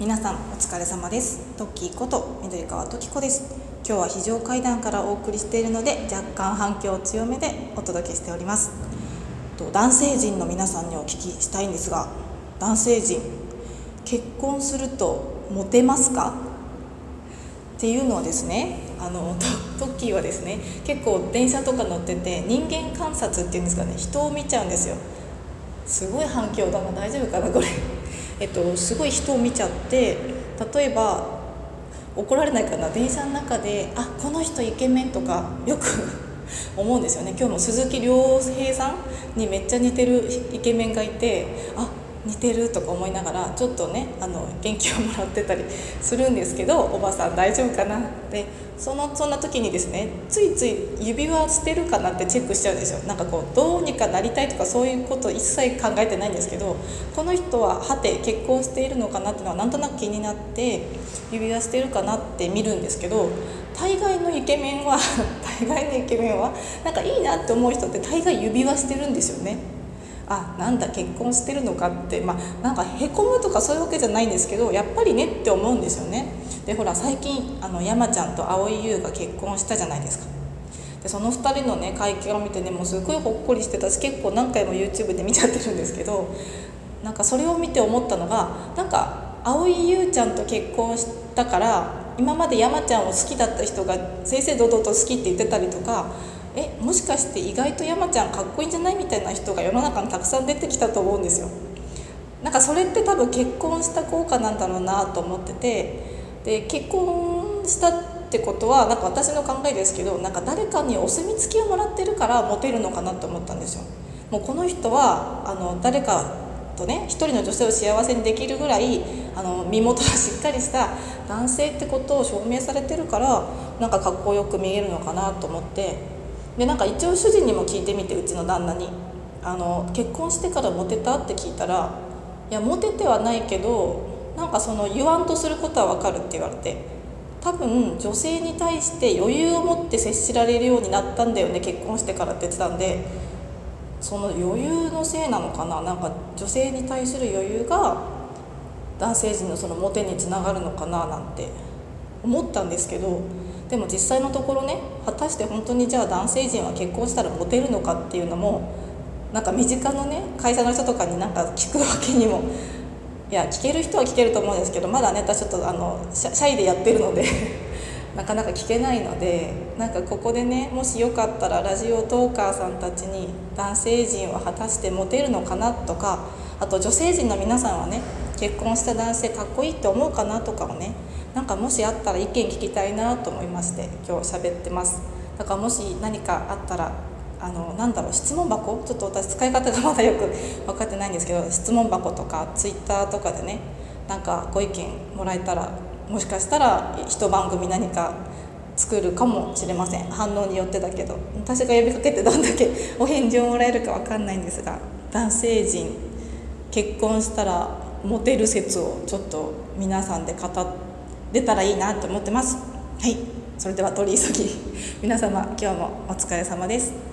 皆さんお疲れ様です。トッキーこと緑川トキコです。今日は非常階段からお送りしているので若干反響強めでお届けしております。と男性陣の皆さんにお聞きしたいんですが男性陣結婚するとモテますか？っていうのはですねあのトッキーはですね結構電車とか乗ってて人間観察っていうんですかね人を見ちゃうんですよ。すごい反響だな。大丈夫かなこれ。えっと、すごい人を見ちゃって例えば怒られないかな電車の中で「あこの人イケメン」とかよく 思うんですよね。今日も鈴木亮平さんにめっちゃ似てるイケメンがいてあ似てるとか思いながらちょっとねあの元気をもらってたりするんですけどおばさん大丈夫かなってそのそんな時にですねついつい指輪してるかなってチェックしちゃうんですよなんかこうどうにかなりたいとかそういうこと一切考えてないんですけどこの人ははて結婚しているのかなっていうのはなんとなく気になって指輪してるかなって見るんですけど大概のイケメンは 大概のイケメンはなんかいいなって思う人って大概指輪してるんですよね。あなんだ結婚してるのかってまあなんかへこむとかそういうわけじゃないんですけどやっぱりねって思うんですよね。でほら最近あの山ちゃんと蒼井優が結婚したじゃないですか。でその2人のね会見を見てねもうすごいほっこりしてたし結構何回も YouTube で見ちゃってるんですけどなんかそれを見て思ったのがなんか蒼井優ちゃんと結婚したから今まで山ちゃんを好きだった人が正々堂々と好きって言ってたりとかえもしかして意外と山ちゃんかっこいいんじゃないみたいな人が世の中にたくさん出てきたと思うんですよ。なんかそれって多分結婚した効果なんだろうなと思っててで結婚したってことはなんか私の考えですけどなんか誰かにお墨付きをもらってるからモテるのかなと思ったんですよ。もうこの人はあの誰かとね一人の女性を幸せにできるぐらいあの身元がしっかりした男性ってことを証明されてるからなんかかっこよく見えるのかなと思って。でなんか一応主人にも聞いてみてうちの旦那に。あの結婚してからモテたって聞いたらいやモテてはないけどなんかその言わんとすることは分かるって言われて多分女性に対して余裕を持って接しられるようになったんだよね結婚してからって言ってたんでその余裕のせいなのかななんか女性に対する余裕が男性陣のそのモテにつながるのかななんて思ったんですけどでも実際のところね果たして本当にじゃあ男性陣は結婚したらモテるのかっていうのもなんか身近のね会社の人とかになんか聞くわけにもいや聞ける人は聞けると思うんですけどまだね私ちょっとあのシャイでやってるので なかなか聞けないのでなんかここでねもしよかったらラジオトーカーさんたちに男性陣は果たしてモテるのかなとかあと女性陣の皆さんはね結婚した男性かっこいいって思うかなとかをねなんかもしあったら意見聞きたいなと思いまして今日喋ってます。だからもし何かあったらあのなんだろう質問箱？ちょっと私使い方がまだよく分かってないんですけど質問箱とかツイッターとかでねなんかご意見もらえたらもしかしたら一番組何か作るかもしれません。反応によってだけど。私が呼びかけてどんだけ お返事をもらえるか分かんないんですが男性陣結婚したらモテる説をちょっと皆さんで語って出たらいいなと思ってます。はい。それでは取り急ぎ。皆様今日もお疲れ様です。